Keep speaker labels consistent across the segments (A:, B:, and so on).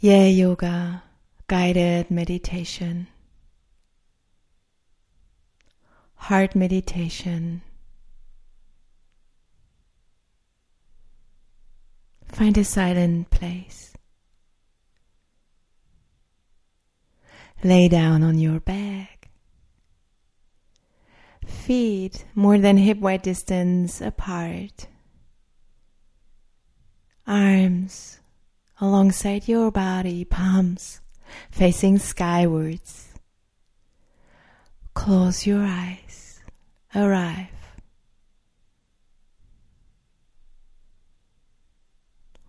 A: Yeah Yoga guided meditation, heart meditation. Find a silent place. Lay down on your back. Feet more than hip width distance apart. Arms alongside your body, palms facing skywards. Close your eyes. Arrive.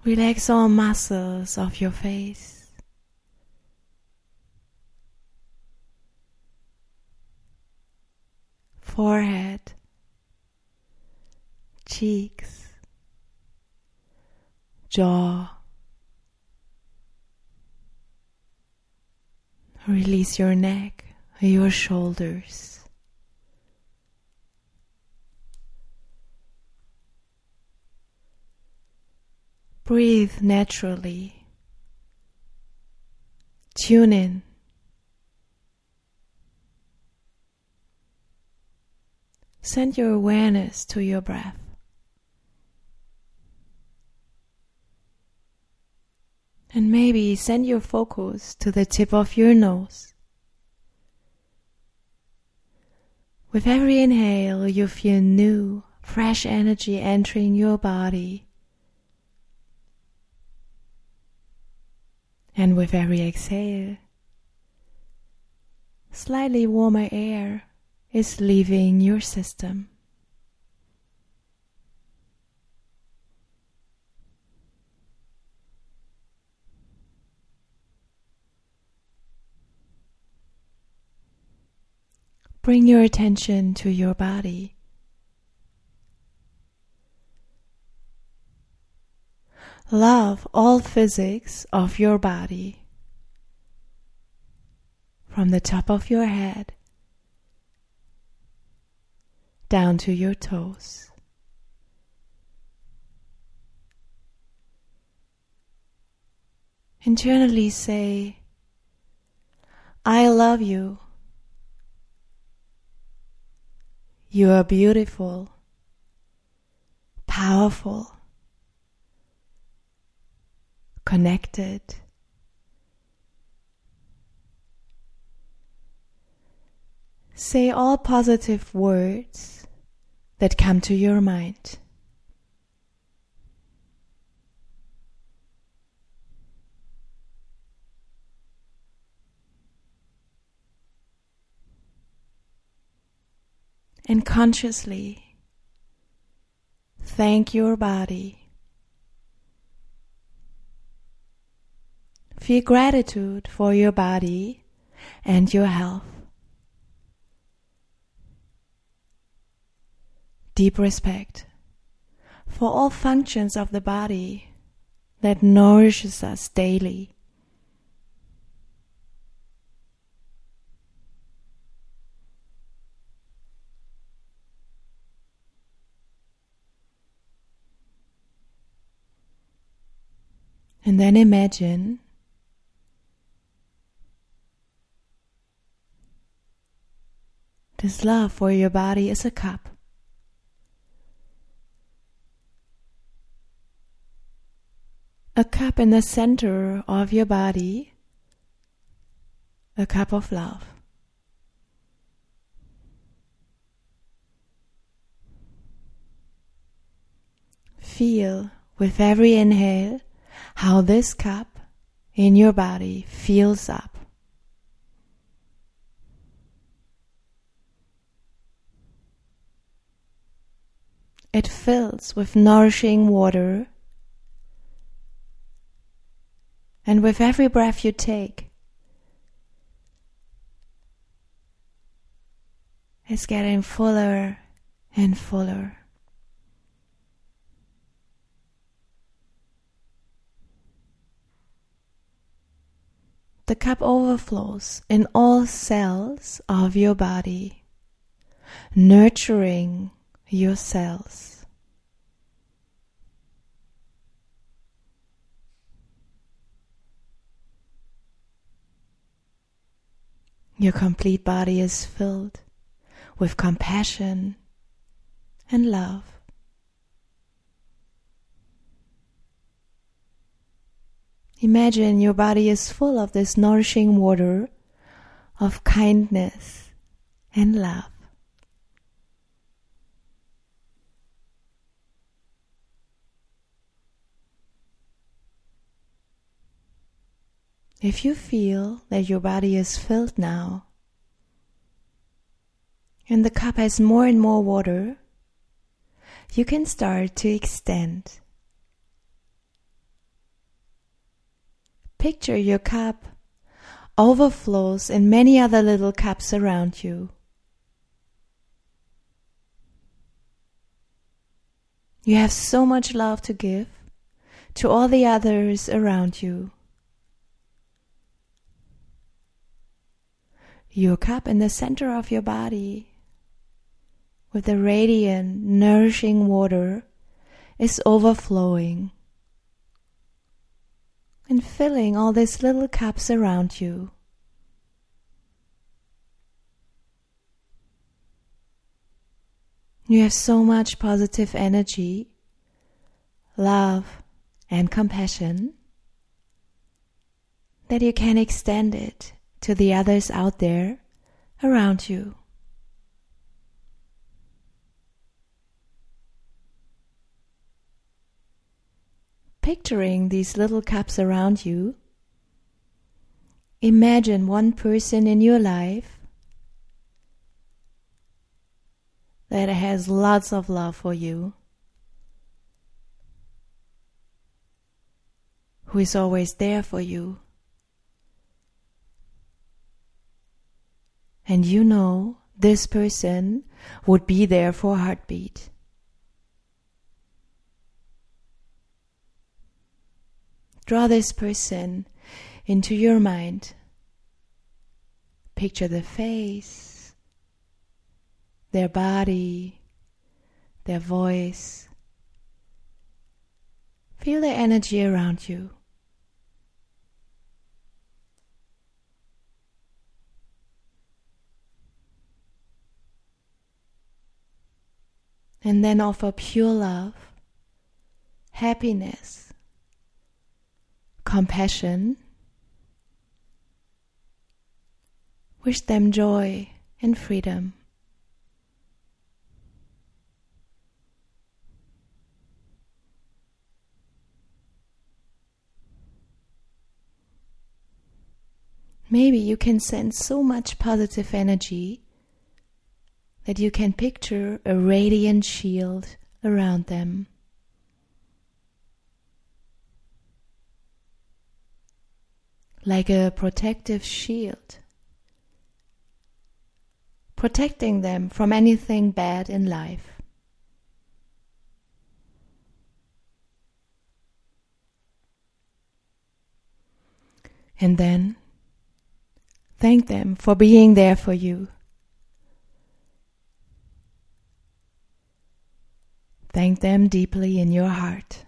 A: Relax all muscles of your face. Forehead, cheeks, jaw. Release your neck, your shoulders. Breathe naturally. Tune in. Send your awareness to your breath. And maybe send your focus to the tip of your nose. With every inhale, you feel new, fresh energy entering your body. And with every exhale, slightly warmer air is leaving your system. Bring your attention to your body. Love all physics of your body. From the top of your head down to your toes. Internally say, I love you. You are beautiful, powerful, connected. Say all positive words that come to your mind. And consciously thank your body. Feel gratitude for your body and your health. Deep respect for all functions of the body that nourishes us daily. Then imagine this love for your body is a cup. A cup in the center of your body, a cup of love. Feel with every inhale how this cup in your body fills up. It fills with nourishing water, and with every breath you take, it's getting fuller and fuller. the cup overflows in all cells of your body, nurturing your cells. Your complete body is filled with compassion and love. Imagine your body is full of this nourishing water of kindness and love. If you feel that your body is filled now, and the cup has more and more water, you can start to extend. Picture your cup overflows in many other little cups around you. You have so much love to give to all the others around you. Your cup in the center of your body with the radiant, nourishing water is overflowing and filling all these little cups around you. You have so much positive energy, love, and compassion that you can extend it to the others out there around you. Picturing these little cups around you, imagine one person in your life that has lots of love for you, who is always there for you. and you know this person would be there for a heartbeat. Draw this person into your mind. Picture the face, their body, their voice. Feel the energy around you. and then offer pure love, happiness, compassion. Wish them joy and freedom. Maybe you can send so much positive energy that you can picture a radiant shield around them. Like a protective shield, protecting them from anything bad in life. And then thank them for being there for you. Thank them deeply in your heart.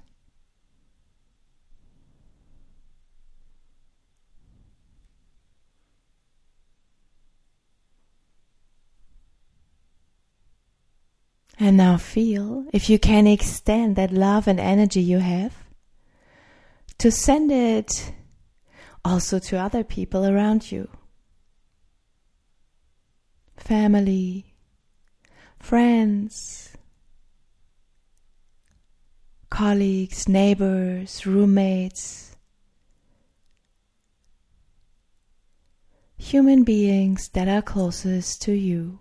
A: And now feel if you can extend that love and energy you have to send it also to other people around you family, friends, colleagues, neighbors, roommates, human beings that are closest to you.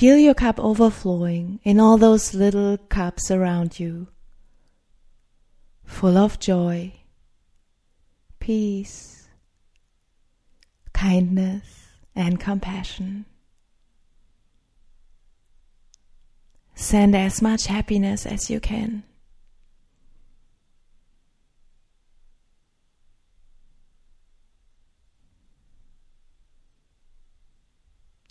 A: Feel your cup overflowing in all those little cups around you, full of joy, peace, kindness, and compassion. Send as much happiness as you can.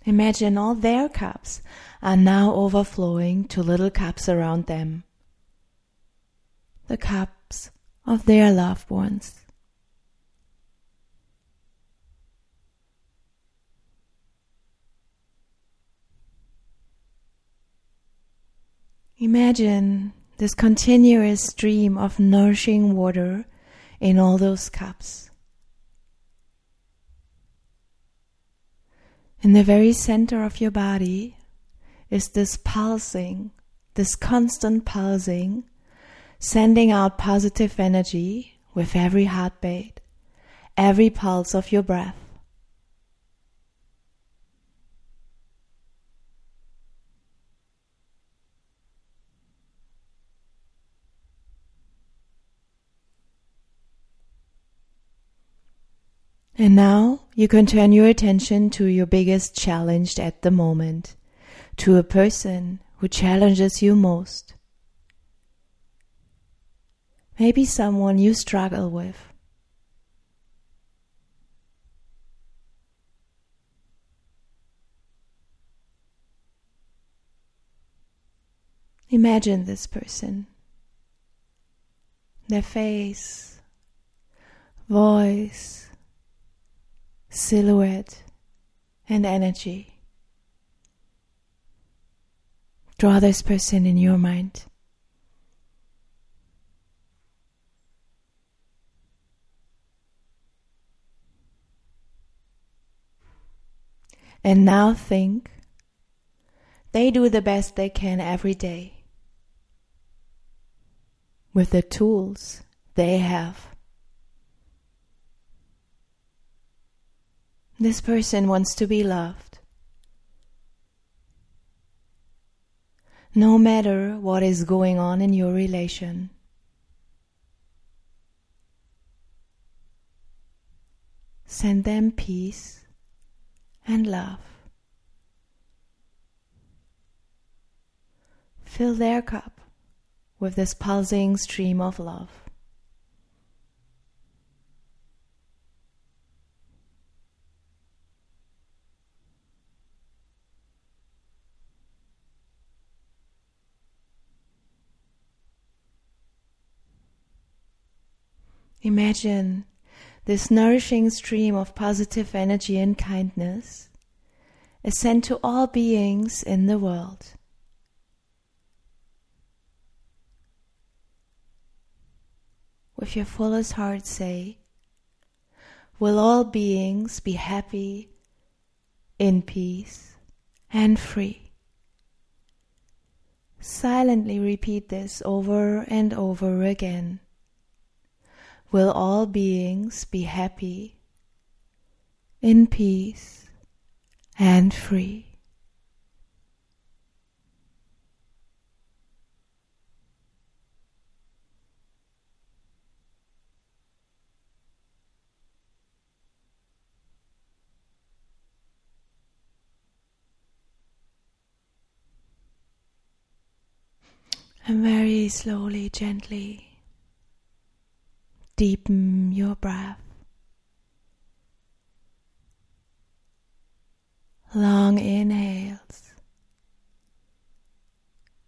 A: Imagine all their cups are now overflowing to little cups around them. The cups of their loved ones. Imagine this continuous stream of nourishing water in all those cups. In the very center of your body is this pulsing, this constant pulsing, sending out positive energy with every heartbeat, every pulse of your breath. And now you can turn your attention to your biggest challenge at the moment, to a person who challenges you most. Maybe someone you struggle with. Imagine this person, their face, voice, silhouette, and energy. Draw this person in your mind. And now think they do the best they can every day with the tools they have. This person wants to be loved. No matter what is going on in your relation. Send them peace and love. Fill their cup with this pulsing stream of love. Imagine this nourishing stream of positive energy and kindness is sent to all beings in the world. With your fullest heart, say, Will all beings be happy, in peace, and free? Silently repeat this over and over again will all beings be happy, in peace, and free. And very slowly, gently Deepen your breath. Long inhales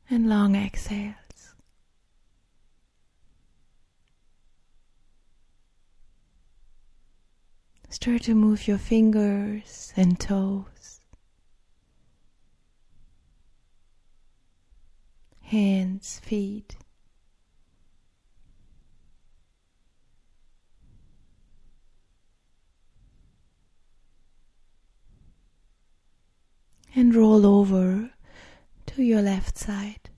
A: and long exhales. Start to move your fingers and toes, hands, feet. And roll over to your left side.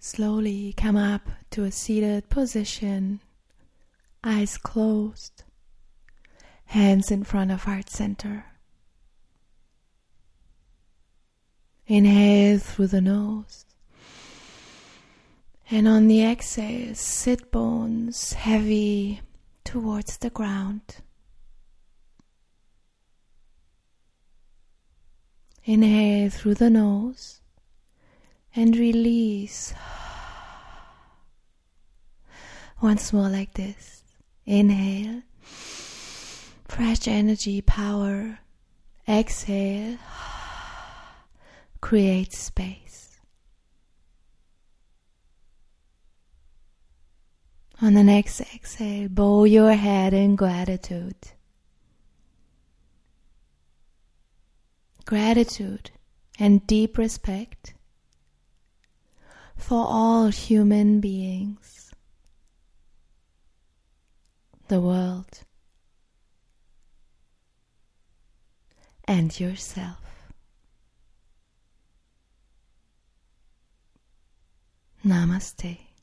A: Slowly come up to a seated position, eyes closed, hands in front of heart center. Inhale through the nose. And on the exhale, sit bones heavy towards the ground. Inhale through the nose and release. Once more, like this. Inhale, fresh energy, power. Exhale create space. On the next exhale, bow your head in gratitude. Gratitude and deep respect for all human beings, the world, and yourself. Namaste.